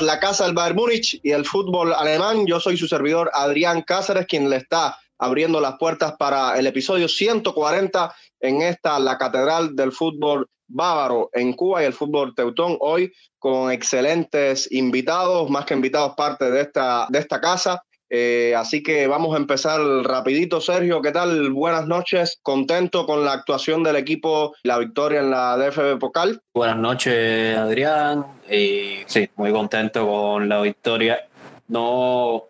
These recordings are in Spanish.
La casa del Bayern Múnich y el fútbol alemán. Yo soy su servidor Adrián Cáceres, quien le está abriendo las puertas para el episodio 140 en esta, la catedral del fútbol bávaro en Cuba y el fútbol teutón. Hoy con excelentes invitados, más que invitados parte de esta, de esta casa. Eh, así que vamos a empezar rapidito. Sergio, ¿qué tal? Buenas noches. ¿Contento con la actuación del equipo, la victoria en la DFB Pokal? Buenas noches, Adrián. Y sí, muy contento con la victoria. No,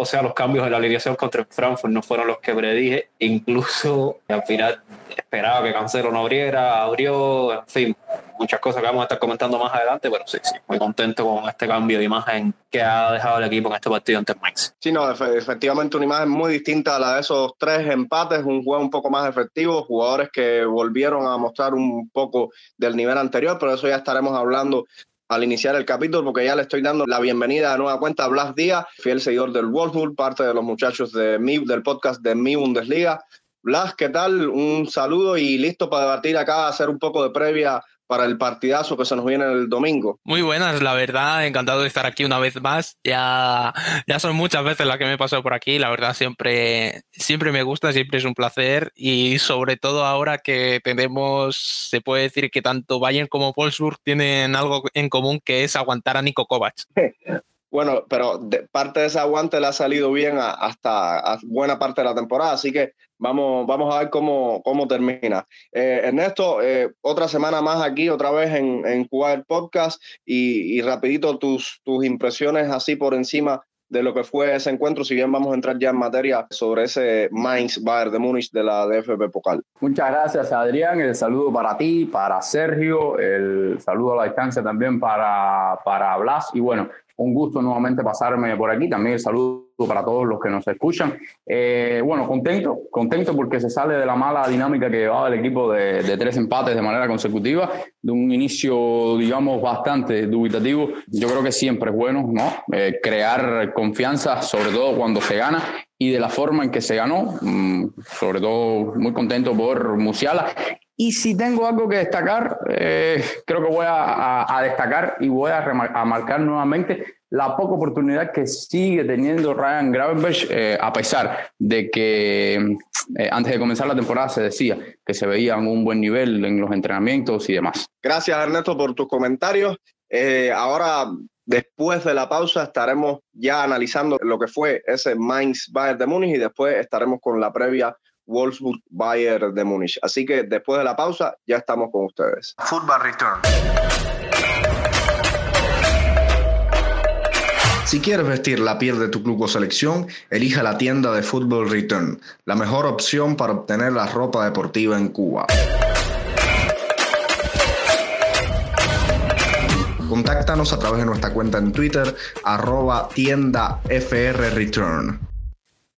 o sea, los cambios en la alineación contra Frankfurt no fueron los que predije. Incluso al final esperaba que Cancelo no abriera, abrió, en fin, muchas cosas que vamos a estar comentando más adelante, pero sí, sí, muy contento con este cambio de imagen que ha dejado el equipo en este partido ante Max. Sí, no, efectivamente una imagen muy distinta a la de esos tres empates, un juego un poco más efectivo, jugadores que volvieron a mostrar un poco del nivel anterior, pero eso ya estaremos hablando al iniciar el capítulo, porque ya le estoy dando la bienvenida a nueva cuenta a Blas Díaz, fiel seguidor del Wolfsburg, parte de los muchachos de mi, del podcast de Mi Bundesliga. Blas, ¿qué tal? Un saludo y listo para debatir acá, hacer un poco de previa para el partidazo que se nos viene el domingo. Muy buenas, la verdad, encantado de estar aquí una vez más. Ya, ya son muchas veces las que me he pasado por aquí, la verdad siempre, siempre me gusta, siempre es un placer y sobre todo ahora que tenemos, se puede decir que tanto Bayern como Wolfsburg tienen algo en común que es aguantar a Nico Kovac. Bueno, pero parte de ese aguante le ha salido bien hasta buena parte de la temporada, así que vamos, vamos a ver cómo, cómo termina. Eh, Ernesto, eh, otra semana más aquí, otra vez en, en Jugar Podcast y, y, rapidito tus, tus impresiones así por encima de lo que fue ese encuentro, si bien vamos a entrar ya en materia sobre ese Mainz Bayern de Múnich de la DFB Pokal. Muchas gracias Adrián, el saludo para ti, para Sergio, el saludo a la distancia también para, para Blas y bueno, un gusto nuevamente pasarme por aquí. También el saludo para todos los que nos escuchan. Eh, bueno, contento, contento porque se sale de la mala dinámica que llevaba el equipo de, tres empates de manera consecutiva, de un inicio, digamos, bastante dubitativo. Yo creo que siempre es bueno, ¿no? Eh, crear confianza, sobre todo cuando se gana y de la forma en que se ganó, mm, sobre todo muy contento por Musiala y si tengo algo que destacar, eh, creo que voy a, destacar y voy a, a, marcar nuevamente la poca oportunidad que sigue teniendo Ryan Gravenberch, eh, a pesar de que eh, antes de comenzar la temporada se decía que se veía un buen nivel en los entrenamientos y demás. Gracias Ernesto por tus comentarios. ahora, después de la pausa, estaremos ya analizando lo que fue ese Mainz Bayern de Múnich y después estaremos con la previa Wolfsburg Bayern de Múnich. Así que después de la pausa ya estamos con ustedes. Football Return. Si quieres vestir la piel de tu club o selección, elija la tienda de Football Return, la mejor opción para obtener la ropa deportiva en Cuba. Contáctanos a través de nuestra cuenta en Twitter, arroba tienda.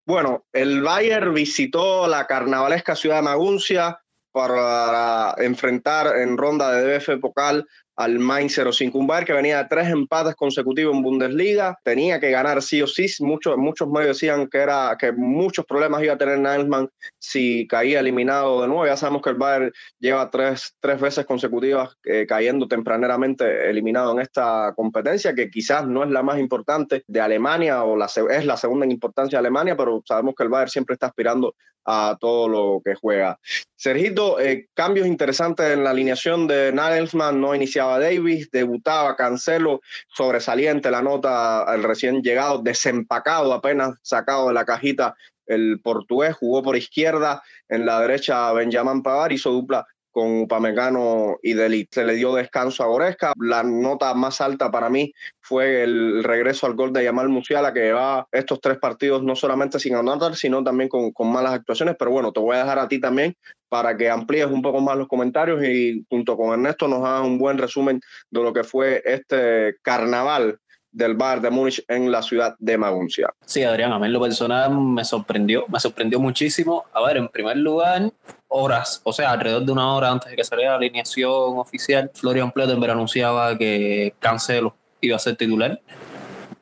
Bueno, el Bayern visitó la carnavalesca ciudad de Maguncia para enfrentar en ronda de DF Pokal al Mainz 05. Un Bayern que venía de tres empates consecutivos en Bundesliga, tenía que ganar sí o sí. Muchos, muchos medios decían que, era, que muchos problemas iba a tener Nagelsmann si caía eliminado de nuevo. Ya sabemos que el Bayern lleva tres, tres veces consecutivas eh, cayendo tempraneramente eliminado en esta competencia, que quizás no es la más importante de Alemania o es la segunda en importancia de Alemania, pero sabemos que el Bayern siempre está aspirando a todo lo que juega. Sergito, eh, cambios interesantes en la alineación de Nagelsmann, no iniciaba Davis, debutaba Cancelo, sobresaliente la nota, el recién llegado, desempacado, apenas sacado de la cajita el portugués, jugó por izquierda, en la derecha Benjamin Pavar, hizo dupla con Upamecano y Delit. Se le dio descanso a Goresca. La nota más alta para mí fue el regreso al gol de Yamal Musiala, que va estos tres partidos no solamente sin anotar, sino también con, con, malas actuaciones. Pero bueno, te voy a dejar a ti también para que amplíes un poco más los comentarios y junto con Ernesto nos hagas un buen resumen de lo que fue este carnaval del bar de Múnich en la ciudad de Maguncia. Sí, Adrián, a mí en lo personal me sorprendió, me sorprendió muchísimo. A ver, en primer lugar, horas, o sea, alrededor de una hora antes de que saliera la alineación oficial, Florian Plettenberg anunciaba que Cancelo iba a ser titular,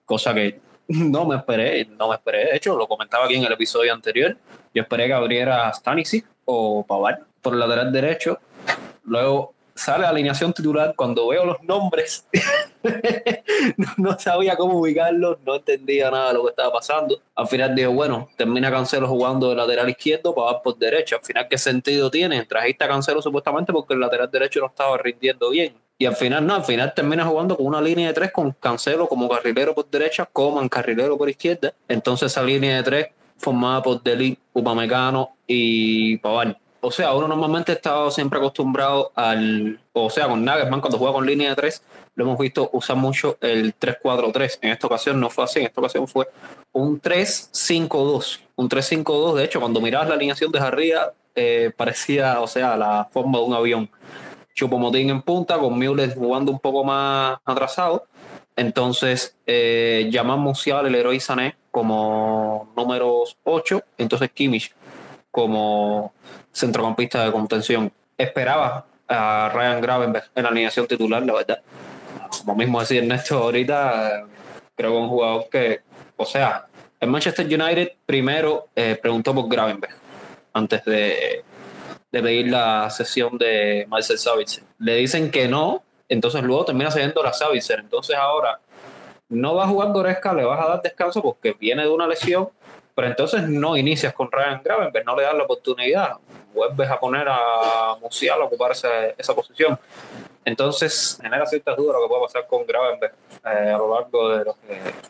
cosa que no me esperé, no me esperé. De hecho, lo comentaba aquí en el episodio anterior. Yo esperé que abriera Stanisic o Pavar por el lateral derecho. Luego sale alineación titular, cuando veo los nombres, no, sabía cómo ubicarlos, no entendía nada de lo que estaba pasando. Al final dije, bueno, termina Cancelo jugando de lateral izquierdo para dar por derecha. Al final, ¿qué sentido tiene? Trajiste a Cancelo supuestamente porque el lateral derecho no estaba rindiendo bien. Y al final, no, al final termina jugando con una línea de tres con Cancelo como carrilero por derecha, Coman carrilero por izquierda. Entonces esa línea de tres formada por Deli, Upamecano y Pavard o sea, uno normalmente ha estado siempre acostumbrado al, o sea, con Nagelsmann cuando juega con línea de tres, lo hemos visto usar mucho el 3-4-3. En esta ocasión no fue así, en esta ocasión fue un 3-5-2. Un 3-5-2, de hecho, cuando mirabas la alineación de arriba, eh, parecía, o sea, la forma de un avión. Chupomotín en punta, con Müller jugando un poco más atrasado. Entonces, eh, llamamos Musial, el héroe Sané, como números 8. Entonces, Kimmich como centrocampista de contención. Esperaba a Ryan Gravenberg en la alineación titular, la verdad. Como mismo decía Ernesto ahorita, creo que un jugador que, o sea, el Manchester United primero eh, preguntó por Gravenberg antes de, de pedir la sesión de Marcel Savitzer. Le dicen que no, entonces luego termina cediendo la Savitzer. Entonces ahora no va a jugar Goretzka, le vas a dar descanso porque viene de una lesión pero entonces no inicias con Ryan Gravenberg, no le das la oportunidad, vuelves a poner a Musial a ocupar esa, posición. Entonces genera ciertas dudas lo que puede pasar con Gravenberg eh, a lo largo de,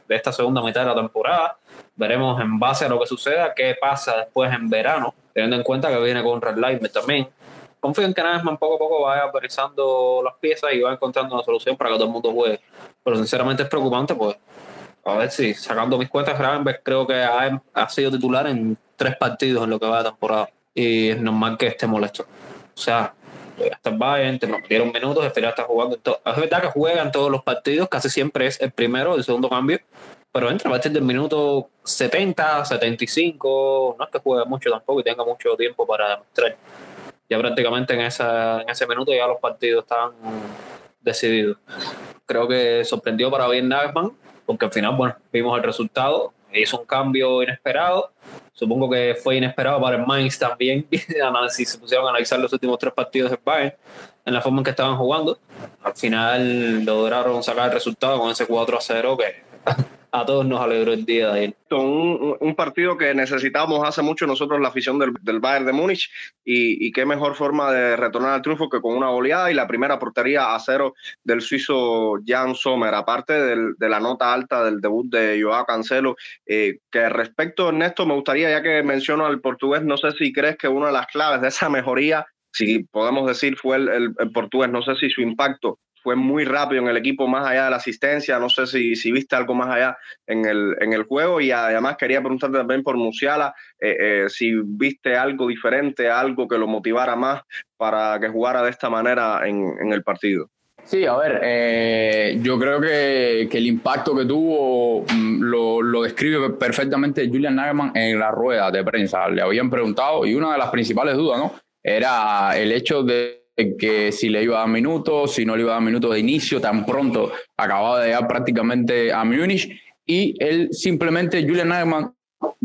de, esta segunda mitad de la temporada. Veremos en base a lo que suceda qué pasa después en verano, teniendo en cuenta que viene con Red Light también. Confío en que Nagelsmann poco a poco vaya apareciendo las piezas y va encontrando una solución para que todo el mundo juegue. Pero sinceramente es preocupante, pues a ver si sacando mis cuentas, Gravenberg creo que ha, ha, sido titular en tres partidos en lo que va de temporada. Y es normal que esté molesto. O sea, hasta el Bayern, te dieron minutos, al final está jugando. Es verdad que juega en todos los partidos, casi siempre es el primero, el segundo cambio. Pero entra a partir del minuto 70, 75, no es que juegue mucho tampoco y tenga mucho tiempo para demostrar. Ya prácticamente en, esa, en ese minuto ya los partidos están decididos. Creo que sorprendió para bien Nagelsmann porque al final, bueno, vimos el resultado, hizo un cambio inesperado, supongo que fue inesperado para el Mainz también, si se pusieron a analizar los últimos tres partidos del Bayern, en la forma en que estaban jugando, al final lograron sacar el resultado con ese 4 a 0 que a todos nos alegró el día de ahí. Un, un partido que necesitamos hace mucho nosotros, la afición del, del Bayern de Múnich, y, qué mejor forma de retornar al triunfo que con una goleada y la primera portería a cero del suizo Jan Sommer, aparte de la nota alta del debut de Joao Cancelo, eh, que respecto, Ernesto, me gustaría, ya que menciono al portugués, no sé si crees que una de las claves de esa mejoría si podemos decir fue el, el, portugués, no sé si su impacto fue muy rápido en el equipo, más allá de la asistencia. No sé si, si viste algo más allá en el, en el juego. Y además quería preguntarte también por Musiala, eh, eh, si viste algo diferente, algo que lo motivara más para que jugara de esta manera en, en el partido. Sí, a ver, eh, yo creo que, que, el impacto que tuvo mm, lo, lo, describe perfectamente Julian Nagelsmann en la rueda de prensa. Le habían preguntado y una de las principales dudas, ¿no? Era el hecho de que si le iba a dar minutos, si no le iba a dar minutos de inicio, tan pronto acababa de llegar prácticamente a Múnich. Y él simplemente, Julian Nagelsmann,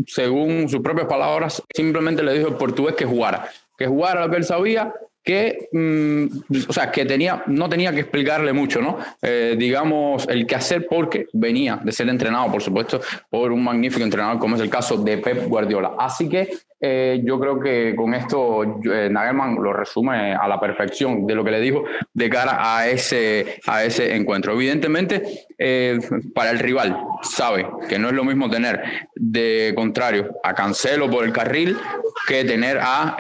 según sus propias palabras, simplemente le dijo al portugués que jugara, que jugara lo que él sabía, que, mmm, o sea, que tenía, no tenía que explicarle mucho, ¿no? Eh, digamos, el que hacer porque venía de ser entrenado, por supuesto, por un magnífico entrenador como es el caso de Pep Guardiola. Así que eh, yo creo que con esto eh, Nagelman lo resume a la perfección de lo que le dijo de cara a ese, a ese encuentro. Evidentemente, eh, para el rival, sabe que no es lo mismo tener de contrario a Cancelo por el carril que tener a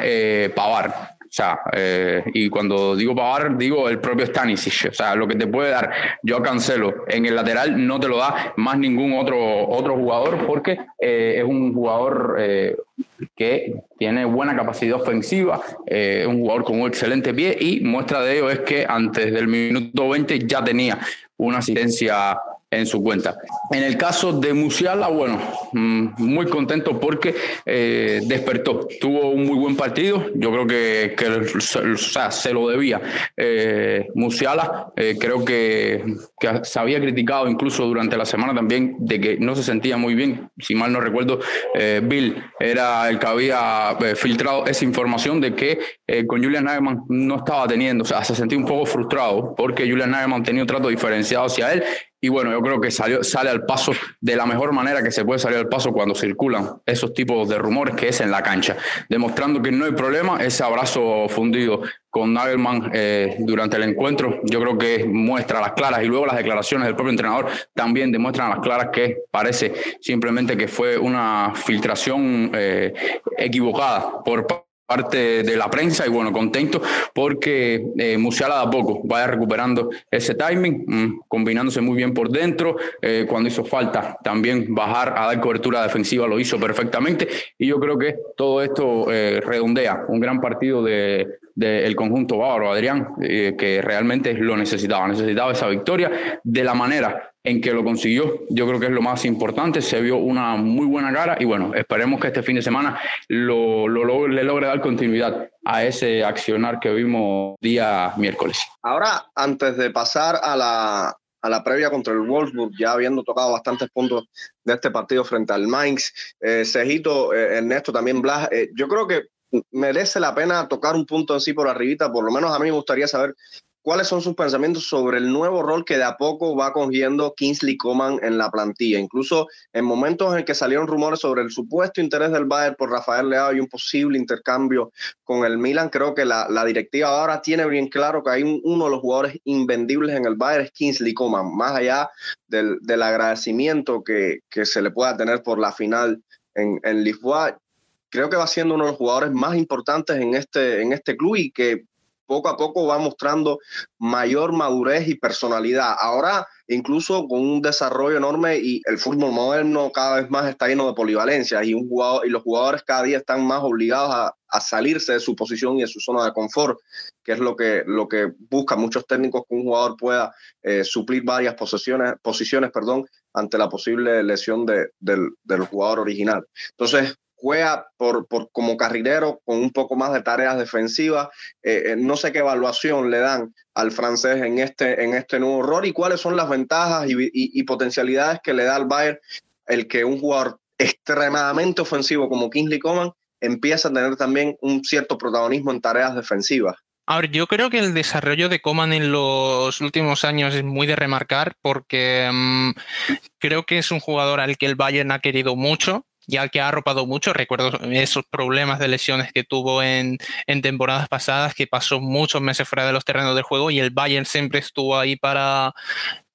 Pavar. O sea, eh, y cuando digo Pavar, digo el propio Stanisic. O sea, lo que te puede dar yo Cancelo en el lateral no te lo da más ningún otro, otro jugador porque eh, es un jugador eh, que tiene buena capacidad ofensiva, es un jugador con un excelente pie y muestra de ello es que antes del minuto 20 ya tenía una asistencia en su cuenta. En el caso de Musiala, bueno, mm, muy contento porque eh, despertó, tuvo un muy buen partido, yo creo que, o sea, se lo debía. Eh, Musiala eh, creo que, que, se había criticado incluso durante la semana también de que no se sentía muy bien, si mal no recuerdo, Bill era el que había filtrado esa información de que con Julian Nagelsmann no estaba teniendo, o sea, se sentía un poco frustrado porque Julian Nagelsmann tenía un trato diferenciado hacia él y bueno, yo creo que salió, sale al paso de la mejor manera que se puede salir al paso cuando circulan esos tipos de rumores, que es en la cancha, demostrando que no hay problema. Ese abrazo fundido con Nagelman eh, durante el encuentro, yo creo que muestra las claras y luego las declaraciones del propio entrenador también demuestran las claras que parece simplemente que fue una filtración eh, equivocada por parte de la prensa y bueno, contento porque eh, Musiala da poco vaya recuperando ese timing, mm, combinándose muy bien por dentro, eh, cuando hizo falta también bajar a dar cobertura defensiva lo hizo perfectamente. Y yo creo que todo esto eh, redondea un gran partido de, del conjunto bávaro, Adrián, eh, que realmente lo necesitaba, necesitaba esa victoria de la manera en que lo consiguió. Yo creo que es lo más importante, se vio una muy buena cara y bueno, esperemos que este fin de semana lo, lo, le logre dar continuidad a ese accionar que vimos día miércoles. Ahora, antes de pasar a la, a la previa contra el Wolfsburg, ya habiendo tocado bastantes puntos de este partido frente al Mainz. Eh, Cejito, eh, Ernesto, también Blas, eh, yo creo que merece la pena tocar un punto en sí por arribita, por lo menos a mí me gustaría saber cuáles son sus pensamientos sobre el nuevo rol que de a poco va cogiendo Kingsley Coman en la plantilla. Incluso en momentos en que salieron rumores sobre el supuesto interés del Bayern por Rafael Leao y un posible intercambio con el Milan, creo que la, directiva ahora tiene bien claro que hay uno de los jugadores invendibles en el Bayern, es Kingsley Coman, más allá del, agradecimiento que, se le pueda tener por la final en, en Lisboa creo que va siendo uno de los jugadores más importantes en este, en este club y que poco a poco va mostrando mayor madurez y personalidad. Ahora, incluso con un desarrollo enorme y el fútbol moderno cada vez más está lleno de polivalencia y, un jugador, y los jugadores cada día están más obligados a, salirse de su posición y de su zona de confort, que es lo que, lo que buscan muchos técnicos, que un jugador pueda eh, suplir varias posiciones, posiciones perdón, ante la posible lesión de, del, del jugador original. Entonces, juega por, por, como carrilero con un poco más de tareas defensivas. Eh, eh, no sé qué evaluación le dan al francés en este, en este nuevo rol y cuáles son las ventajas y, y, potencialidades que le da al Bayern el que un jugador extremadamente ofensivo como Kingsley Coman empieza a tener también un cierto protagonismo en tareas defensivas. A ver, yo creo que el desarrollo de Coman en los últimos años es muy de remarcar porque mm, creo que es un jugador al que el Bayern ha querido mucho ya que ha arropado mucho. Recuerdo esos problemas de lesiones que tuvo en, temporadas pasadas, que pasó muchos meses fuera de los terrenos del juego y el Bayern siempre estuvo ahí para,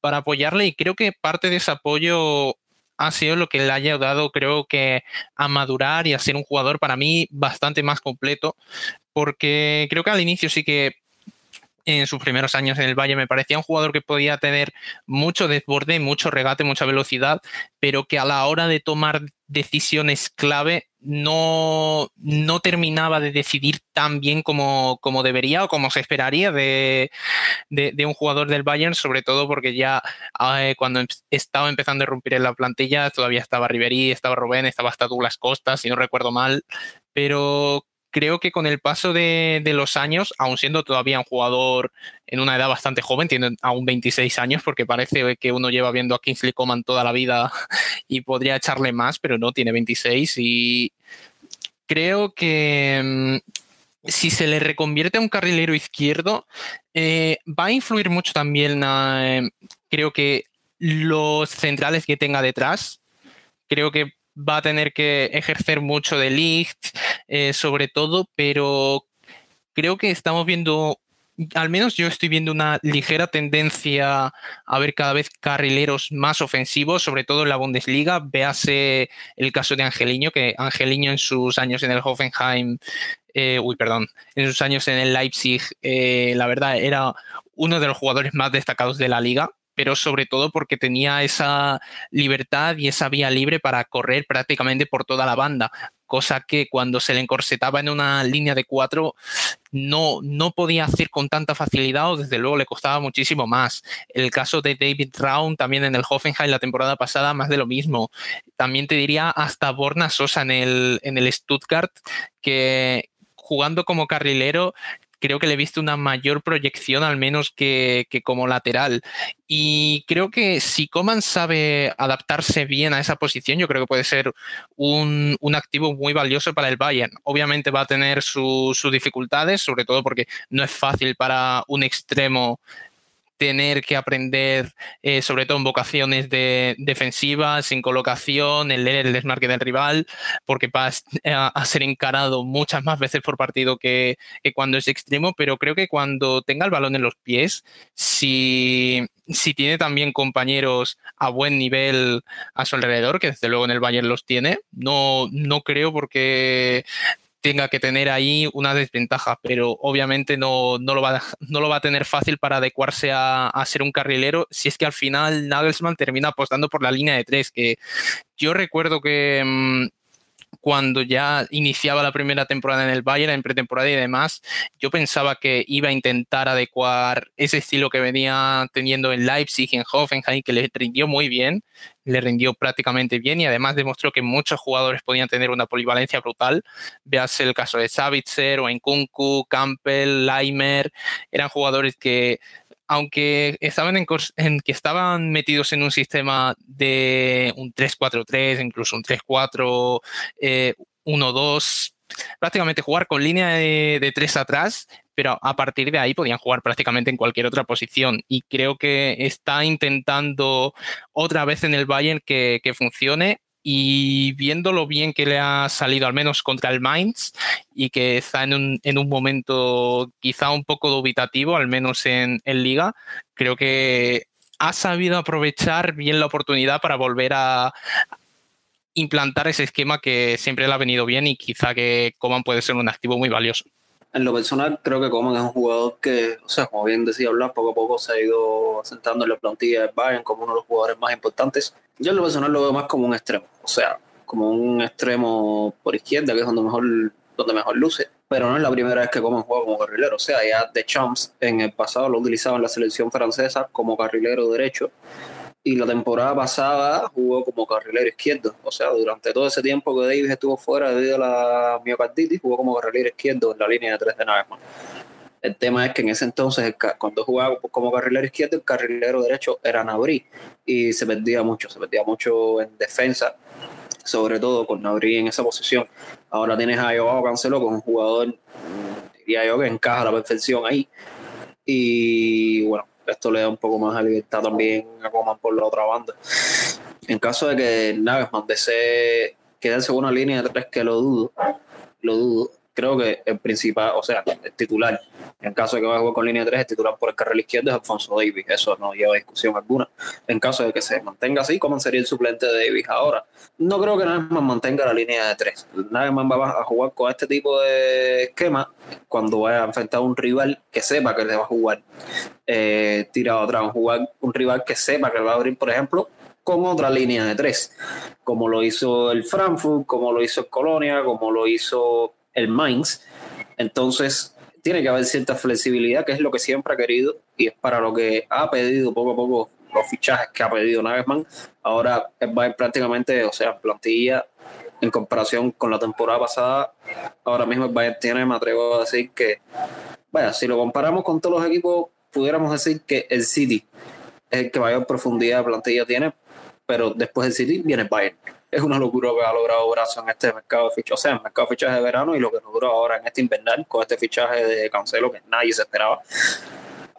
para apoyarle y creo que parte de ese apoyo ha sido lo que le haya ayudado, creo que, a madurar y a ser un jugador para mí bastante más completo, porque creo que al inicio sí que en sus primeros años en el Valle me parecía un jugador que podía tener mucho desborde, mucho regate, mucha velocidad, pero que a la hora de tomar decisiones clave no, no terminaba de decidir tan bien como, como debería o como se esperaría de, de, un jugador del Bayern, sobre todo porque ya eh, cuando em, estaba empezando a romper en la plantilla todavía estaba Ribery, estaba Rubén, estaba hasta Douglas Costa, si no recuerdo mal, pero creo que con el paso de, los años, aún siendo todavía un jugador en una edad bastante joven, tiene aún 26 años, porque parece que uno lleva viendo a Kingsley Coman toda la vida y podría echarle más, pero no, tiene 26 y creo que mm, si se le reconvierte a un carrilero izquierdo, eh, va a influir mucho también, eh, creo que los centrales que tenga detrás, creo que va a tener que ejercer mucho de lift, eh, sobre todo, pero creo que estamos viendo, al menos yo estoy viendo una ligera tendencia a ver cada vez carrileros más ofensivos, sobre todo en la Bundesliga. Véase el caso de Angeliño, que Angeliño en sus años en el Hoffenheim, eh, uy, perdón, en sus años en el Leipzig, eh, la verdad era uno de los jugadores más destacados de la liga pero sobre todo porque tenía esa libertad y esa vía libre para correr prácticamente por toda la banda. cosa que cuando se le encorsetaba en una línea de cuatro no, no podía hacer con tanta facilidad o desde luego le costaba muchísimo más. El caso de David Raun también en el Hoffenheim la temporada pasada, más de lo mismo. También te diría hasta Borna Sosa en el, en el Stuttgart, que jugando como carrilero creo que le he visto una mayor proyección al menos que, como lateral. Y creo que si Coman sabe adaptarse bien a esa posición, yo creo que puede ser un, activo muy valioso para el Bayern. Obviamente va a tener sus dificultades, sobre todo porque no es fácil para un extremo tener que aprender, eh, sobre todo en vocaciones de, defensivas, en colocación, en leer el desmarque del rival, porque va a, ser encarado muchas más veces por partido que, cuando es extremo, pero creo que cuando tenga el balón en los pies, si, si tiene también compañeros a buen nivel a su alrededor, que desde luego en el Bayern los tiene, no, no creo porque tenga que tener ahí una desventaja, pero obviamente no, no, lo, va, no lo va a tener fácil para adecuarse a, a, ser un carrilero si es que al final Nagelsmann termina apostando por la línea de tres, que yo recuerdo que mm, cuando ya iniciaba la primera temporada en el Bayern, en pretemporada y demás, yo pensaba que iba a intentar adecuar ese estilo que venía teniendo en Leipzig, en Hoffenheim, que le rindió muy bien, le rindió prácticamente bien y además demostró que muchos jugadores podían tener una polivalencia brutal. Veas el caso de Savitzer o Nkunku, Campbell, Leimer, eran jugadores que aunque estaban, en, que estaban metidos en un sistema de un 3-4-3, incluso un 3-4, 1-2, eh, prácticamente jugar con línea de, de, tres atrás, pero a partir de ahí podían jugar prácticamente en cualquier otra posición. Y creo que está intentando otra vez en el Bayern que, que funcione y viendo lo bien que le ha salido al menos contra el Mainz y que está en un, en un momento quizá un poco dubitativo, al menos en, en liga, creo que ha sabido aprovechar bien la oportunidad para volver a implantar ese esquema que siempre le ha venido bien y quizá que Coman puede ser un activo muy valioso. En lo personal, creo que Coman es un jugador que, o sea, como bien decía hablar, poco a poco se ha ido asentando en la plantilla de Bayern como uno de los jugadores más importantes. Yo en lo personal lo veo más como un extremo, o sea, como un extremo por izquierda, que es donde mejor, donde mejor luce. Pero no es la primera vez que Coman juega como carrilero, o sea, ya de Champs en el pasado lo utilizaba en la selección francesa como carrilero derecho y la temporada pasada jugó como carrilero izquierdo. O sea, durante todo ese tiempo que Davis estuvo fuera debido a la miocarditis, jugó como carrilero izquierdo en la línea de tres de Nagelsmann. El tema es que en ese entonces, cuando jugaba como carrilero izquierdo, el carrilero derecho era Nabri y se perdía mucho, se perdía mucho en defensa, sobre todo con Nabri en esa posición. Ahora tienes a Joao Cancelo con un jugador, diría yo, que encaja a la perfección ahí. Y bueno, esto le da un poco más de libertad también a Coman por la otra banda. En caso de que Nagelsmann desee quedarse con una línea de tres, que lo dudo, lo dudo, creo que el principal, o sea, el titular, en caso de que vaya a jugar con línea de 3, el titular por el carril izquierdo es Alfonso Davis. Eso no lleva discusión alguna. En caso de que se mantenga así, ¿cómo sería el suplente de Davis ahora? No creo que Nagelsmann mantenga la línea de 3. Nagelsmann va a jugar con este tipo de esquema cuando vaya a enfrentar a un rival que sepa que le va a jugar eh, tirado atrás. Jugar un rival que sepa que le va a abrir, por ejemplo, con otra línea de tres, como lo hizo el Frankfurt, como lo hizo el Colonia, como lo hizo el Mainz. Entonces, tiene que haber cierta flexibilidad, que es lo que siempre ha querido y es para lo que ha pedido poco a poco los fichajes que ha pedido Nagelsmann. Ahora va prácticamente, o sea, plantilla en comparación con la temporada pasada. Ahora mismo el Bayern tiene, me atrevo a decir que, vaya, si lo comparamos con todos los equipos, pudiéramos decir que el City es el que mayor profundidad de plantilla tiene, pero después del City viene el Bayern es una locura que ha logrado Brazo en este mercado de fichaje, o sea, en el mercado de fichaje de verano y lo que logró ahora en este invernal con este fichaje de Cancelo que nadie se esperaba.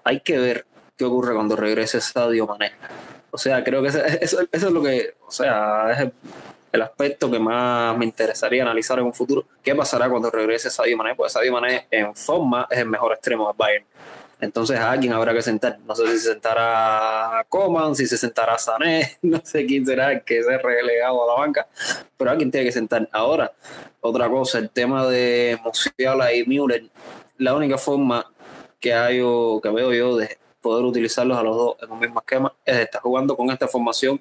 Hay que ver qué ocurre cuando regrese Sadio Mané. O sea, creo que eso, es lo que, o sea, es el, aspecto que más me interesaría analizar en un futuro. ¿Qué pasará cuando regrese Sadio Mané? Pues Sadio Mané en forma es el mejor extremo del Bayern entonces a alguien habrá que sentar. No sé si se sentará Coman, si se sentará Sané, no sé quién será que se relegado a la banca, pero alguien tiene que sentar. Ahora, otra cosa, el tema de Musiala y Müller, la única forma que hay o que veo yo de poder utilizarlos a los dos en un mismo esquema es estar jugando con esta formación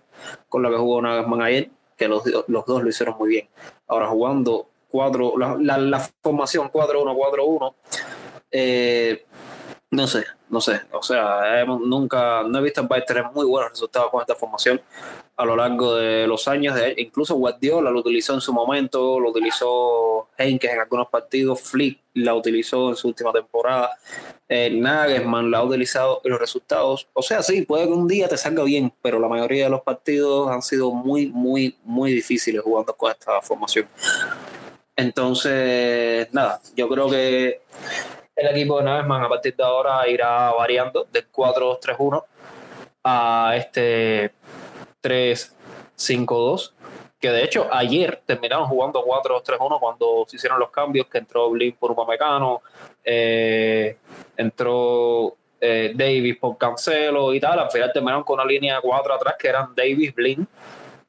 con la que jugó Nagelsmann ayer, que los, los dos lo hicieron muy bien. Ahora jugando 4, la, la, formación 4-1-4-1. Eh, no sé, no sé. O sea, nunca, no he visto al Bayern tener muy buenos resultados con esta formación a lo largo de los años. De, incluso Guardiola lo utilizó en su momento, lo utilizó Henkes en algunos partidos, Flick la utilizó en su última temporada, eh, Nagelsmann la ha utilizado en los resultados. O sea, sí, puede que un día te salga bien, pero la mayoría de los partidos han sido muy, muy, muy difíciles jugando con esta formación. Entonces, nada, yo creo que el equipo de Nagelsmann a partir de ahora irá variando del 4-2-3-1 a este 3-5-2 que de hecho ayer terminaron jugando 4-2-3-1 cuando se hicieron los cambios, que entró Blin por Upamecano, eh, entró eh, Davis por Cancelo y tal, al final terminaron con una línea de 4 atrás que eran Davis, Blin,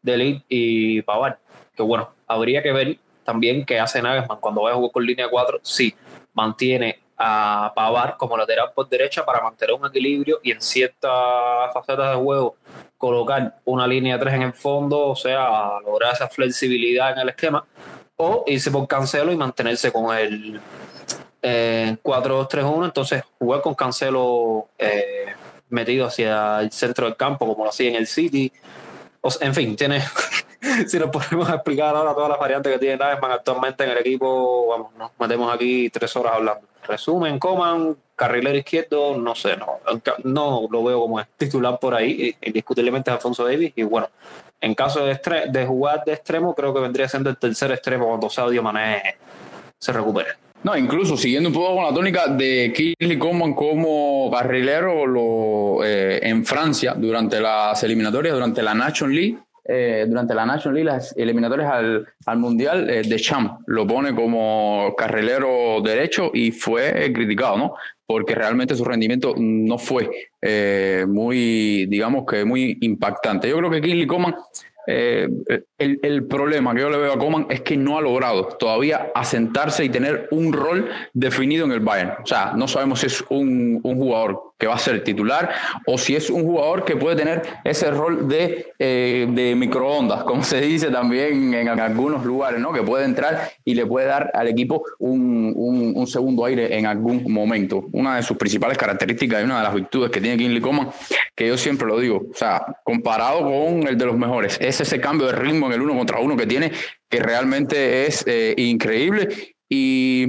Delit y Pavar, que bueno, habría que ver también qué hace Nagelsmann cuando vaya a jugar con línea 4, si mantiene a Pavar como lateral por derecha para mantener un equilibrio y en ciertas facetas de juego colocar una línea 3 en el fondo, o sea, lograr esa flexibilidad en el esquema, o irse por Cancelo y mantenerse con el 4-2-3-1, entonces jugar con Cancelo eh, metido hacia el centro del campo, como lo hacía en el City. en fin, tiene, si nos podemos explicar ahora todas las variantes que tiene Nagelsmann actualmente en el equipo, vamos, nos metemos aquí tres horas hablando resumen, coman, carrilero izquierdo, no sé, no, no lo veo como titular por ahí, indiscutiblemente es Alfonso Davis, y bueno, en caso de, de jugar de extremo, creo que vendría siendo el tercer extremo cuando Sadio Mané se recupere. No, incluso siguiendo un poco con la tónica de Kingsley Coman como carrilero lo, eh, en Francia durante las eliminatorias, durante la National League, eh, durante la National League, las eliminatorias al, al Mundial, eh, de Champ lo pone como carrilero derecho y fue criticado, ¿no? Porque realmente su rendimiento no fue eh, muy, digamos que muy impactante. Yo creo que Kingsley Coman eh, el, el, problema que yo le veo a Coman es que no ha logrado todavía asentarse y tener un rol definido en el Bayern. O sea, no sabemos si es un, un jugador que va a ser titular o si es un jugador que puede tener ese rol de, eh, de microondas, como se dice también en, algunos lugares, ¿no? que puede entrar y le puede dar al equipo un, un, un, segundo aire en algún momento. Una de sus principales características y una de las virtudes que tiene Kingsley Coman, que yo siempre lo digo, o sea, comparado con el de los mejores, es ese cambio de ritmo en el uno contra uno que tiene, que realmente es eh, increíble. Y,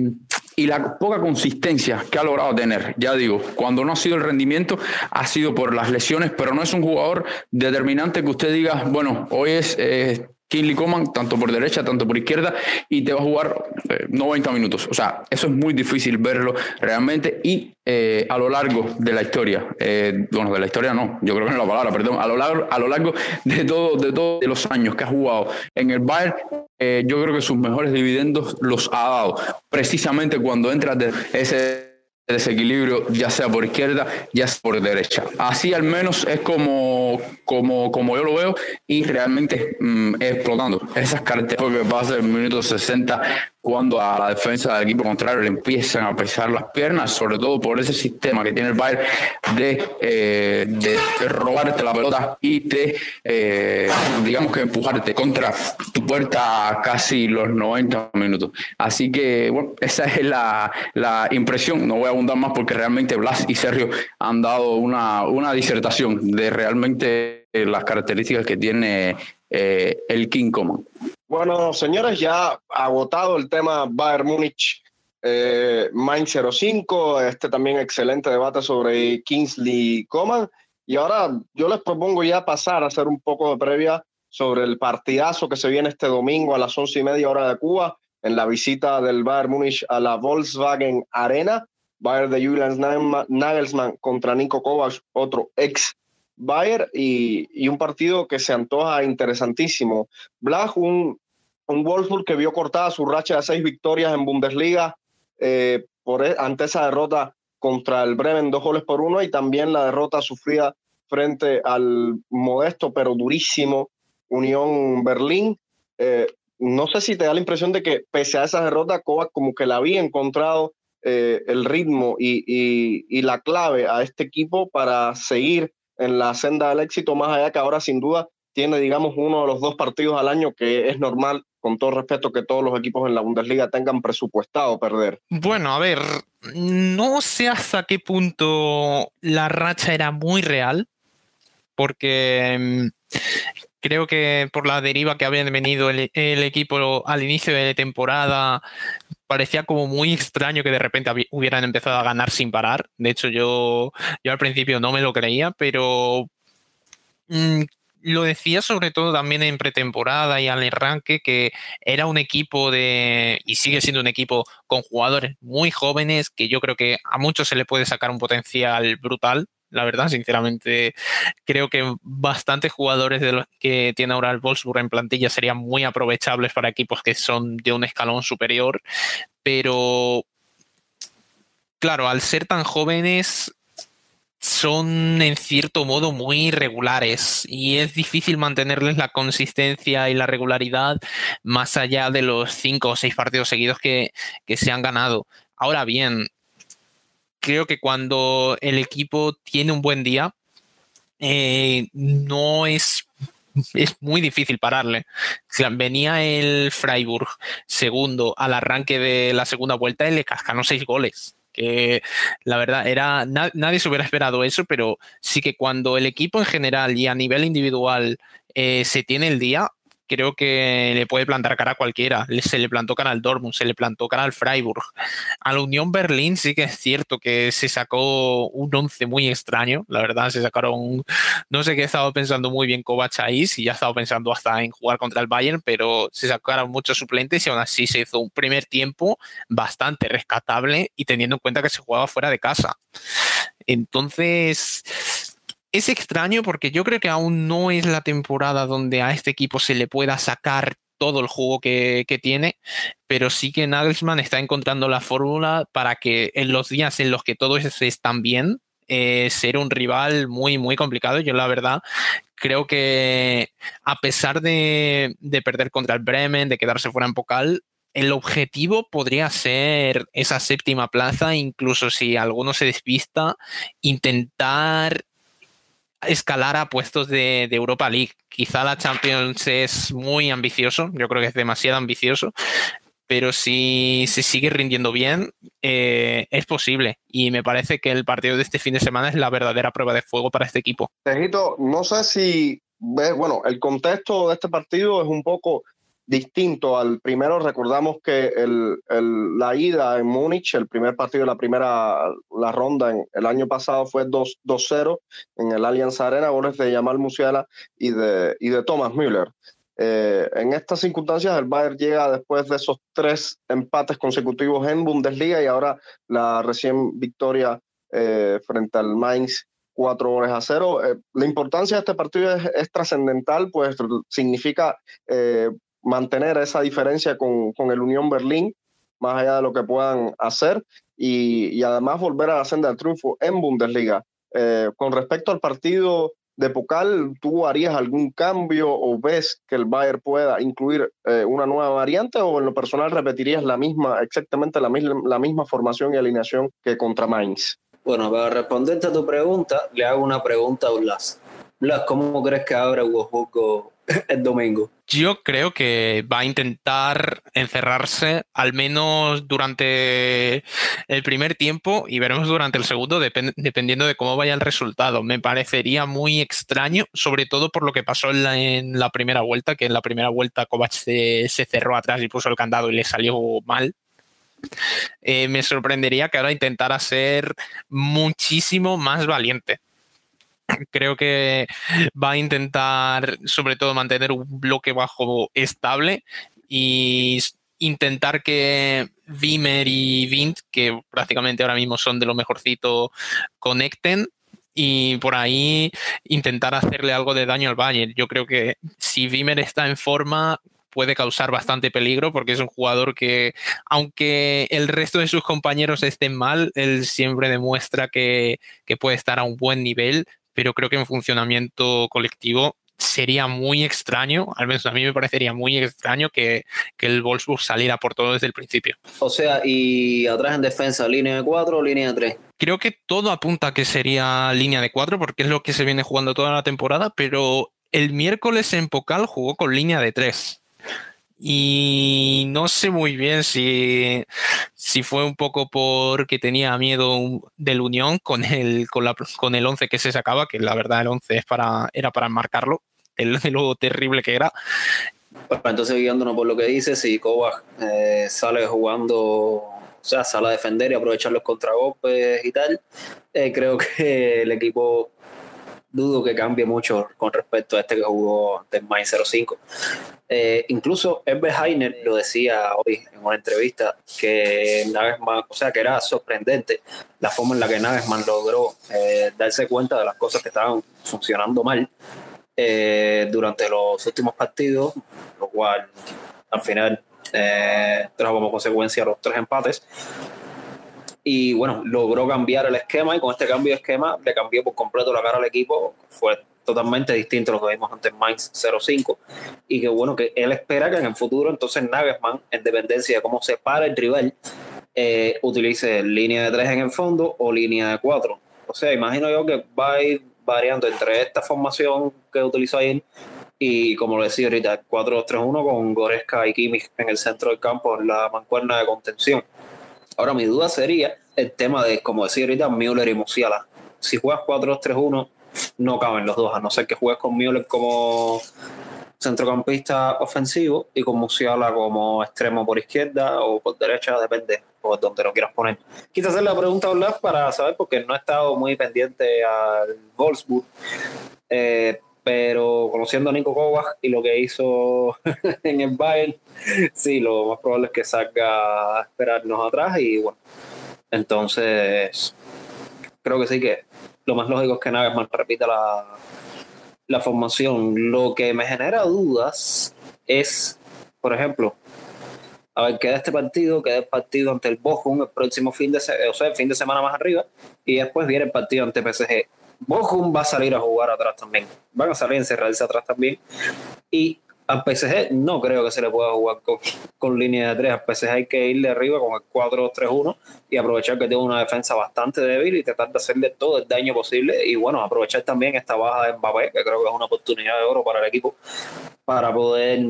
y, la poca consistencia que ha logrado tener, ya digo, cuando no ha sido el rendimiento, ha sido por las lesiones, pero no es un jugador determinante que usted diga, bueno, hoy es... Eh, Kinley Coman, tanto por derecha, tanto por izquierda, y te va a jugar 90 eh, minutos. O sea, eso es muy difícil verlo realmente. Y eh, a lo largo de la historia, eh, bueno, de la historia no, yo creo que no es la palabra, perdón, a lo largo, a lo largo de todos de todo, los años que ha jugado en el Bayern, yo creo que sus mejores dividendos los ha dado precisamente cuando entra de ese desequilibrio, ya sea por izquierda, ya sea por derecha. Así al menos es como, como, como yo lo veo y realmente mm, explotando esas características que pasa en el minuto 60 cuando a la defensa del equipo contrario le empiezan a pesar las piernas, sobre todo por ese sistema que tiene el Bayern de, eh, de, robarte la pelota y de, eh, digamos que empujarte contra tu puerta casi los 90 minutos. Así que, bueno, esa es la, la impresión. No voy a abundar más porque realmente Blas y Sergio han dado una, una disertación de realmente las características que tiene eh, el King Common. Bueno, señores, ya agotado el tema Bayern Múnich, eh, 05, este también excelente debate sobre Kingsley Coman. Y ahora yo les propongo ya pasar a hacer un poco de previa sobre el partidazo que se viene este domingo a las once y media hora de Cuba en la visita del Bayern Múnich a la Volkswagen Arena. Bayern de Julian Nagelsmann contra Nico Kovac, otro ex Bayern y, un partido que se antoja interesantísimo. Blas, un, un que vio cortada su racha de seis victorias en Bundesliga eh, por, e, ante esa derrota contra el Bremen, dos goles por uno, y también la derrota sufrida frente al modesto pero durísimo Unión Berlín. Eh, no sé si te da la impresión de que pese a esa derrota, Kovac como que la había encontrado eh, el ritmo y, la clave a este equipo para seguir en la senda del éxito, más allá que ahora sin duda tiene, digamos, uno de los dos partidos al año que es normal con todo respeto, que todos los equipos en la Bundesliga tengan presupuestado perder. Bueno, a ver, no sé hasta qué punto la racha era muy real, porque mm, creo que por la deriva que habían venido el, equipo al inicio de temporada, parecía como muy extraño que de repente hubieran empezado a ganar sin parar. De hecho, yo, yo al principio no me lo creía, pero mm, lo decía sobre todo también en pretemporada y al arranque que era un equipo de y sigue siendo un equipo con jugadores muy jóvenes que yo creo que a muchos se le puede sacar un potencial brutal la verdad, sinceramente, creo que bastantes jugadores de los que tiene ahora el Wolfsburg en plantilla serían muy aprovechables para equipos que son de un escalón superior, pero claro, al ser tan jóvenes son en cierto modo muy irregulares y es difícil mantenerles la consistencia y la regularidad más allá de los cinco o seis partidos seguidos que, que se han ganado. Ahora bien, creo que cuando el equipo tiene un buen día, eh, no es, es muy difícil pararle. venía el Freiburg segundo al arranque de la segunda vuelta y le cascaron seis goles. Que la verdad era nadie se hubiera esperado eso, pero sí que cuando el equipo en general y a nivel individual eh, se tiene el día, creo que le puede plantar cara a cualquiera. Se le plantó cara al Dortmund, se le plantó cara al Freiburg. A la Unión Berlín sí que es cierto que se sacó un once muy extraño, la verdad, se sacaron, no sé qué he estado pensando muy bien Kovac ahí, si ya he estado pensando hasta en jugar contra el Bayern, pero se sacaron muchos suplentes y aún así se hizo un primer tiempo bastante rescatable y teniendo en cuenta que se jugaba fuera de casa. Entonces, es extraño porque yo creo que aún no es la temporada donde a este equipo se le pueda sacar todo el juego que, tiene, pero sí que Nagelsmann está encontrando la fórmula para que en los días en los que todos están bien, eh, ser un rival muy, muy complicado. Yo la verdad creo que a pesar de, de perder contra el Bremen, de quedarse fuera en Pocal, el objetivo podría ser esa séptima plaza, incluso si alguno se despista, intentar escalar a puestos de, Europa League. Quizá la Champions es muy ambicioso, yo creo que es demasiado ambicioso, pero si se sigue rindiendo bien, eh, es posible. Y me parece que el partido de este fin de semana es la verdadera prueba de fuego para este equipo. Tejito, no sé si, bueno, el contexto de este partido es un poco distinto al primero. Recordamos que el, la ida en Múnich, el primer partido de la primera la ronda en, el año pasado fue 2-0 en el Allianz Arena, goles de Jamal Musiala y de, y de Thomas Müller. Eh, en estas circunstancias, el Bayern llega después de esos tres empates consecutivos en Bundesliga y ahora la recién victoria eh, frente al Mainz cuatro goles a cero. Eh, la importancia de este partido es, es trascendental, pues significa mantener esa diferencia con, con, el Unión Berlín, más allá de lo que puedan hacer, y, y además volver a la senda del triunfo en Bundesliga. Eh, con respecto al partido de Pocal, ¿tú harías algún cambio o ves que el Bayern pueda incluir eh, una nueva variante o en lo personal repetirías la misma, exactamente la misma, la misma formación y alineación que contra Mainz? Bueno, para responderte a tu pregunta, le hago una pregunta a Blas. Blas, ¿cómo crees que abre Wolfsburgo el domingo? Yo creo que va a intentar encerrarse al menos durante el primer tiempo y veremos durante el segundo, dependiendo de cómo vaya el resultado. Me parecería muy extraño, sobre todo por lo que pasó en la, primera vuelta, que en la primera vuelta Kovac se, cerró atrás y puso el candado y le salió mal. Eh, me sorprendería que ahora intentara ser muchísimo más valiente creo que va a intentar sobre todo mantener un bloque bajo estable y intentar que Vimer y Vint, que prácticamente ahora mismo son de lo mejorcito, conecten y por ahí intentar hacerle algo de daño al Bayern. Yo creo que si Vimer está en forma puede causar bastante peligro porque es un jugador que, aunque el resto de sus compañeros estén mal, él siempre demuestra que, que puede estar a un buen nivel pero creo que en funcionamiento colectivo sería muy extraño, al menos a mí me parecería muy extraño que, el Wolfsburg saliera por todo desde el principio. O sea, y atrás en defensa, línea de 4 o línea de 3. Creo que todo apunta a que sería línea de 4 porque es lo que se viene jugando toda la temporada, pero el miércoles en Pocal jugó con línea de 3 y no sé muy bien si, si fue un poco porque tenía miedo del Unión con el, con, la, con el 11 que se sacaba, que la verdad el 11 es para, era para marcarlo, el, lo terrible que era. Bueno, entonces guiándonos por lo que dice, si Kovac eh, sale jugando, o sea, sale a defender y aprovechar los contragolpes y tal, eh, creo que el equipo dudo que cambie mucho con respecto a este que jugó ante Mainz 05. Eh, incluso Ebbe Heiner lo decía hoy en una entrevista que Nagelsmann, o sea, que era sorprendente la forma en la que Nagelsmann logró eh, darse cuenta de las cosas que estaban funcionando mal eh, durante los últimos partidos, lo cual al final trajo como consecuencia los tres empates y bueno, logró cambiar el esquema y con este cambio de esquema le cambió por completo la cara al equipo. Fue totalmente distinto a lo que vimos antes Mainz 05 y que bueno, que él espera que en el futuro entonces Nagelsmann, en dependencia de cómo se para el rival, eh, utilice línea de tres en el fondo o línea de cuatro. O sea, imagino yo que va variando entre esta formación que utilizó ahí y como lo decía ahorita, 4-2-3-1 con Goreska y Kimmich en el centro del campo en la mancuerna de contención. Ahora, mi duda sería el tema de, como decía ahorita, Müller y Musiala. Si juegas 4-2-3-1, no caben los dos, a no ser que juegues con Müller como centrocampista ofensivo y con Musiala como extremo por izquierda o por derecha, depende por donde lo quieras poner. Quise hacer la pregunta a Blas para saber, porque no he estado muy pendiente al Wolfsburg. Eh, pero conociendo a Nico Kovac y lo que hizo en el Bayern, sí, lo más probable es que salga a esperarnos atrás y bueno, entonces creo que sí que lo más lógico es que Nagelsmann repita la, la formación. Lo que me genera dudas es, por ejemplo, a ver, queda este partido, queda el partido ante el Bochum el próximo fin de, sea, fin de semana más arriba, y después viene el partido ante PSG. Bochum va a salir a jugar atrás también. Van a salir a encerrarse atrás también. Y al PSG no creo que se le pueda jugar con, línea de tres. Al PSG hay que irle arriba con el 4-3-1 y aprovechar que tiene una defensa bastante débil y tratar de hacerle todo el daño posible. Y bueno, aprovechar también esta baja de Mbappé, que creo que es una oportunidad de oro para el equipo, para poder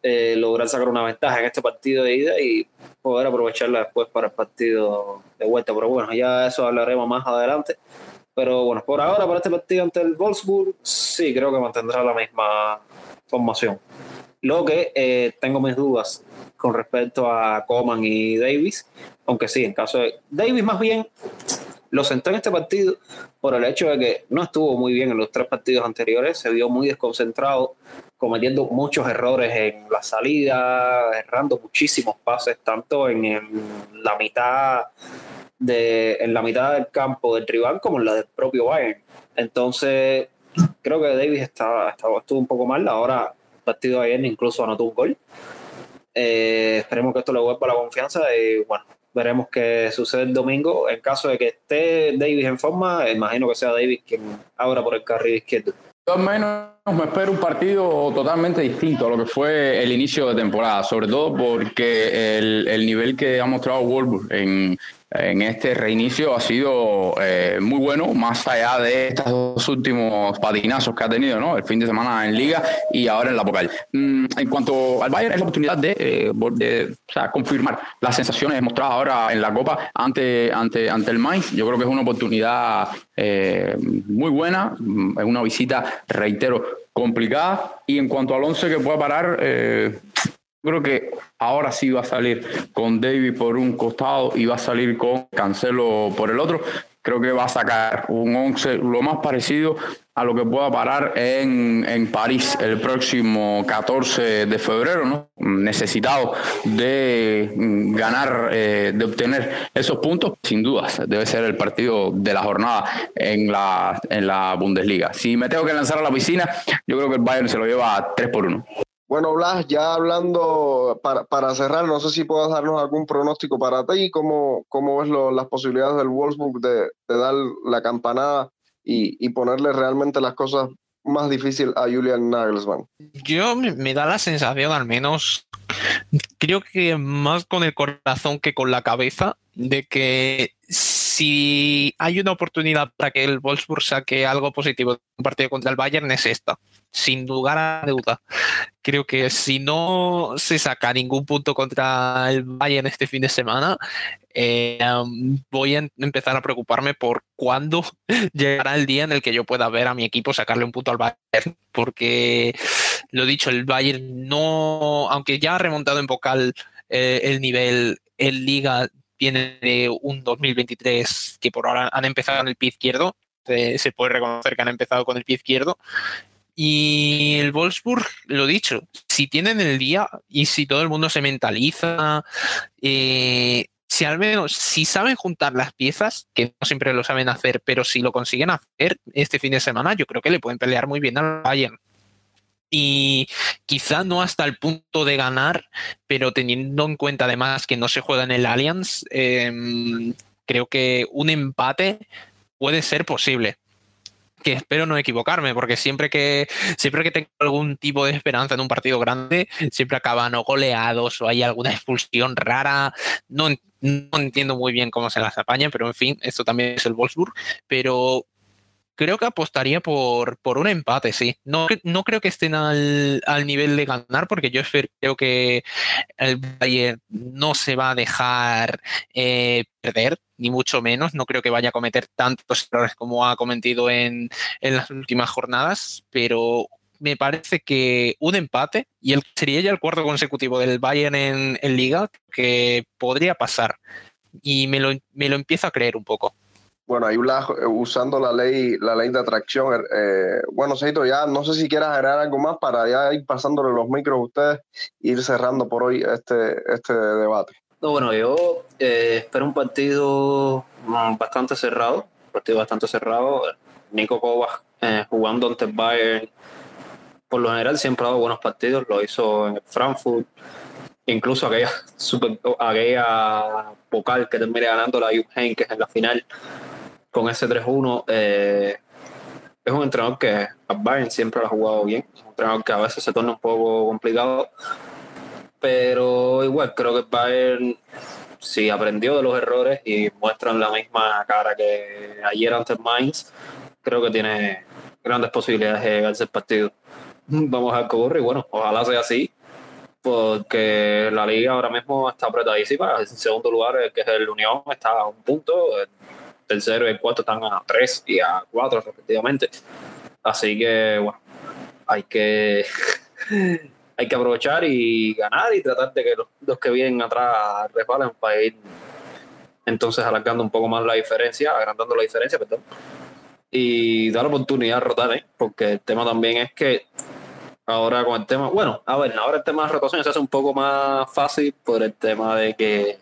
eh, lograr sacar una ventaja en este partido de ida y poder aprovecharla después para el partido de vuelta. Pero bueno, ya eso hablaremos más adelante. Pero bueno, por ahora, para este partido ante el Wolfsburg, sí, creo que mantendrá la misma formación. Lo que eh, tengo mis dudas con respecto a Coman y Davis, aunque sí, en caso de Davis más bien lo senté en este partido por el hecho de que no estuvo muy bien en los tres partidos anteriores, se vio muy desconcentrado, cometiendo muchos errores en la salida, errando muchísimos pases, tanto en la mitad de, en la mitad del campo del rival como en la del propio Bayern. Entonces, creo que Davis estaba, estaba, estuvo un poco mal. Ahora, el partido de ayer incluso anotó un gol. Eh, esperemos que esto le vuelva la confianza y bueno, veremos qué sucede el domingo. En caso de que esté Davis en forma, imagino que sea Davis quien abra por el carril izquierdo. Yo al menos me espero un partido totalmente distinto a lo que fue el inicio de temporada, sobre todo porque el, el nivel que ha mostrado Wolfsburg en, en este reinicio ha sido eh, muy bueno, más allá de estos dos últimos patinazos que ha tenido, ¿no? El fin de semana en Liga y ahora en la Pocal. Mm, en cuanto al Bayern, es la oportunidad de, eh, confirmar las sensaciones mostradas ahora en la Copa ante, ante, ante el Mainz. Yo creo que es una oportunidad eh, muy buena, es una visita, reitero, complicada. Y en cuanto al 11 que pueda parar, creo que ahora sí va a salir con David por un costado y va a salir con Cancelo por el otro. Creo que va a sacar un 11 lo más parecido a lo que pueda parar en, en París el próximo 14 de febrero, ¿no? necesitado de ganar, eh, de obtener esos puntos, sin dudas, debe ser el partido de la jornada en la, en la Bundesliga. Si me tengo que lanzar a la piscina, yo creo que el Bayern se lo lleva 3 por 1. Bueno, Blas, ya hablando para, para, cerrar, no sé si puedas darnos algún pronóstico para ti, cómo, cómo ves lo, las posibilidades del Wolfsburg de, dar la campanada y, y, ponerle realmente las cosas más difíciles a Julian Nagelsmann. Yo me da la sensación, al menos, creo que más con el corazón que con la cabeza, de que si hay una oportunidad para que el Wolfsburg saque algo positivo de un partido contra el Bayern es esta. Sin lugar a duda. Creo que si no se saca ningún punto contra el Bayern este fin de semana, eh, voy a empezar a preocuparme por cuándo llegará el día en el que yo pueda ver a mi equipo sacarle un punto al Bayern, porque lo dicho, el Bayern no, aunque ya ha remontado en vocal eh, el nivel en liga viene de un 2023 que por ahora han empezado en el pie izquierdo, se puede reconocer que han empezado con el pie izquierdo. Y el Wolfsburg, lo dicho, si tienen el día y si todo el mundo se mentaliza, eh, si al menos, si saben juntar las piezas, que no siempre lo saben hacer, pero si lo consiguen hacer este fin de semana, yo creo que le pueden pelear muy bien al Bayern. Y quizá no hasta el punto de ganar, pero teniendo en cuenta además que no se juega en el Allianz, em, creo que un empate puede ser posible espero no equivocarme, porque siempre que, siempre que tengo algún tipo de esperanza en un partido grande, siempre acaban o goleados o hay alguna expulsión rara. No, no entiendo muy bien cómo se las apaña, pero en fin, esto también es el Wolfsburg. Pero creo que apostaría por, por un empate, sí. No, no creo que estén al, nivel de ganar, porque yo creo que el Bayern no se va a dejar eh, perder, ni mucho menos. No creo que vaya a cometer tantos errores como ha cometido en, en las últimas jornadas, pero me parece que un empate y el, sería ya el cuarto consecutivo del Bayern en, en Liga que podría pasar. Y me lo, me lo empiezo a creer un poco. Bueno, ahí eh, usando la ley, la ley de atracción. Er, eh, bueno, Seito, ya no sé si quieras agregar algo más para ya ir pasándole los micros a ustedes e ir cerrando por hoy este, este debate. No, bueno, yo eh, espero un partido mm, bastante cerrado, partido bastante cerrado. Nico Kovac jugando ante Bayern, por lo general siempre ha dado buenos partidos, lo hizo en Frankfurt, incluso aquella, super, aquella vocal que termine ganando la es en la final con ese 3-1. Eh, es un entrenador que a Bayern siempre lo ha jugado bien, un entrenador que a veces se torna un poco complicado, pero igual creo que Bayern si aprendió de los errores y muestran la misma cara que ayer ante Mainz, creo que tiene grandes posibilidades de ganarse el partido. Vamos a ver y bueno, ojalá sea así porque la liga ahora mismo está apretadísima. En segundo lugar, que es el Unión, está a un punto. Tercero y el cuarto están a tres y a cuatro, respectivamente. Así que, bueno, hay que, hay que aprovechar y ganar y tratar de que los, que vienen atrás resbalen para ir entonces alargando un poco más la diferencia, agrandando la diferencia, perdón. Y dar oportunidad a rotar, ¿eh? porque el tema también es que Ahora con el tema, bueno, a ver, ahora el tema de rotación se hace un poco más fácil por el tema de que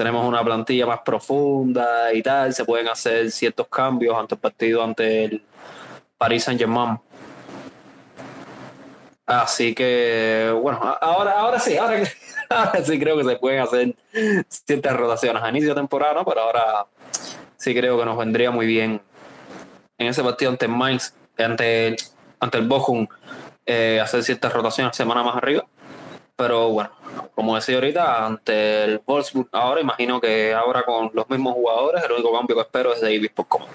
tenemos una plantilla más profunda y tal, se pueden hacer ciertos cambios ante el partido ante el Paris Saint Germain. Así que, bueno, ahora, ahora sí, ahora, sí creo que se pueden hacer ciertas rotaciones a inicio de temporada, pero ahora sí creo que nos vendría muy bien en ese partido ante el Mainz, ante, ante el Bochum eh, hacer ciertas rotaciones semana más arriba. Pero bueno, como decía ahorita, ante el Wolfsburg ahora imagino que ahora con los mismos jugadores, el único cambio que espero es Davis como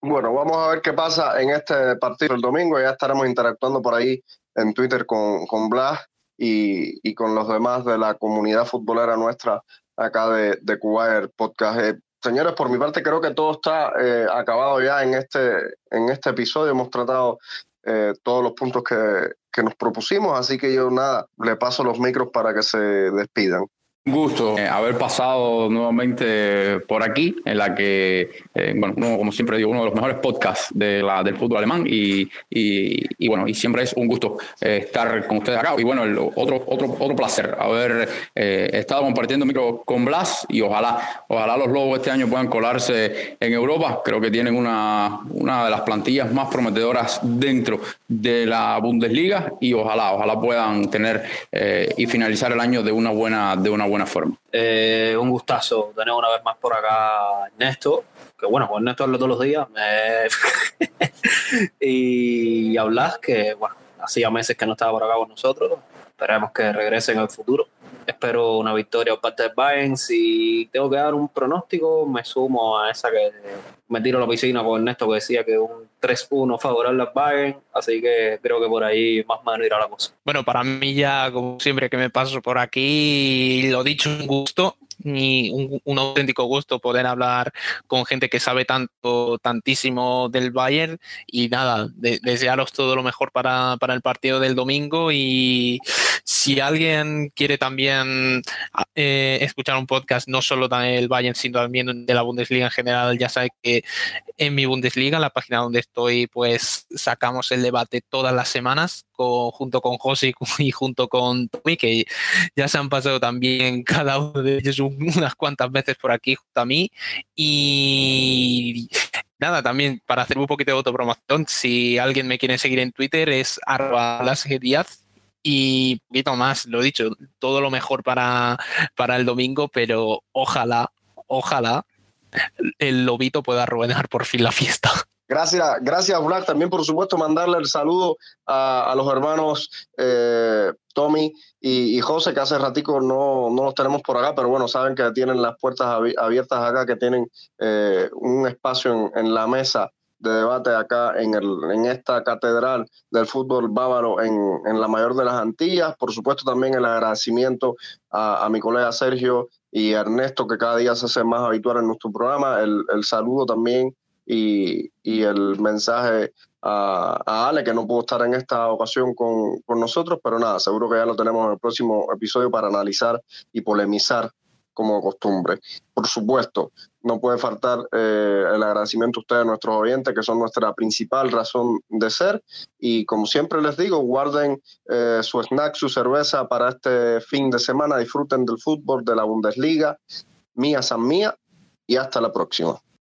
Bueno, vamos a ver qué pasa en este partido el domingo. Ya estaremos interactuando por ahí en Twitter con, con Blas y, y con los demás de la comunidad futbolera nuestra acá de, de Cubaer Podcast. Eh, señores, por mi parte creo que todo está eh, acabado ya en este, en este episodio. Hemos tratado eh, todos los puntos que, que, nos propusimos, así que yo nada, le paso los micros para que se despidan. Un gusto eh, haber pasado nuevamente por aquí, en la que, eh, bueno, como siempre digo, uno de los mejores podcasts de la, del fútbol alemán y, y, bueno, y siempre es un gusto eh, estar con ustedes acá. Y bueno, otro, otro, otro placer haber estado compartiendo micro con Blas y ojalá, ojalá los Lobos este año puedan colarse en Europa. Creo que tienen una, una de las plantillas más prometedoras dentro de la Bundesliga y ojalá, ojalá puedan tener y finalizar el año de una buena, de una buena buena forma. Eh, un gustazo tener una vez más por acá Ernesto, que bueno, con Ernesto hablo todos los días. y hablas que, bueno, hacía meses que no estaba por acá con nosotros. Esperemos que regresen al futuro. Espero una victoria por parte del Bayern. Si tengo que dar un pronóstico, me sumo a esa que me tiro a la piscina con Ernesto que decía que un 3-1 favorable al Bayern. Así que creo que por ahí más o menos irá la cosa. Bueno, para mí ya, como siempre que me paso por aquí, lo dicho, un gusto y un, auténtico gusto poder hablar con gente que sabe tanto, tantísimo del Bayern y nada, desearos todo lo mejor para, para, el partido del domingo y si alguien quiere también eh, escuchar un podcast no solo del Bayern sino también de la Bundesliga en general, ya sabe que en mi Bundesliga, la página donde estoy, pues sacamos el debate todas las semanas junto con José y junto con Tommy, que ya se han pasado también cada uno de ellos unas cuantas veces por aquí junto a mí. Y nada, también para hacer un poquito de autopromoción, si alguien me quiere seguir en Twitter es arroba y un poquito más, lo he dicho, todo lo mejor para, para el domingo, pero ojalá, ojalá el lobito pueda arruinar por fin la fiesta. Gracias, gracias Black. También, por supuesto, mandarle el saludo a, los hermanos eh, Tommy y, José, que hace ratico no, no los tenemos por acá, pero bueno, saben que tienen las puertas abiertas acá, que tienen eh, un espacio en, la mesa de debate acá en, el, en esta catedral del fútbol bávaro en, en, la mayor de las Antillas. Por supuesto, también el agradecimiento a, mi colega Sergio y Ernesto, que cada día se hace más habitual en nuestro programa. El saludo también y, y el mensaje a, a, Ale, que no pudo estar en esta ocasión con, con, nosotros, pero nada, seguro que ya lo tenemos en el próximo episodio para analizar y polemizar como costumbre. Por supuesto, no puede faltar eh, el agradecimiento a ustedes, nuestros oyentes, que son nuestra principal razón de ser. Y como siempre les digo, guarden eh, su snack, su cerveza para este fin de semana. Disfruten del fútbol, de la Bundesliga. Mía San Mía y hasta la próxima.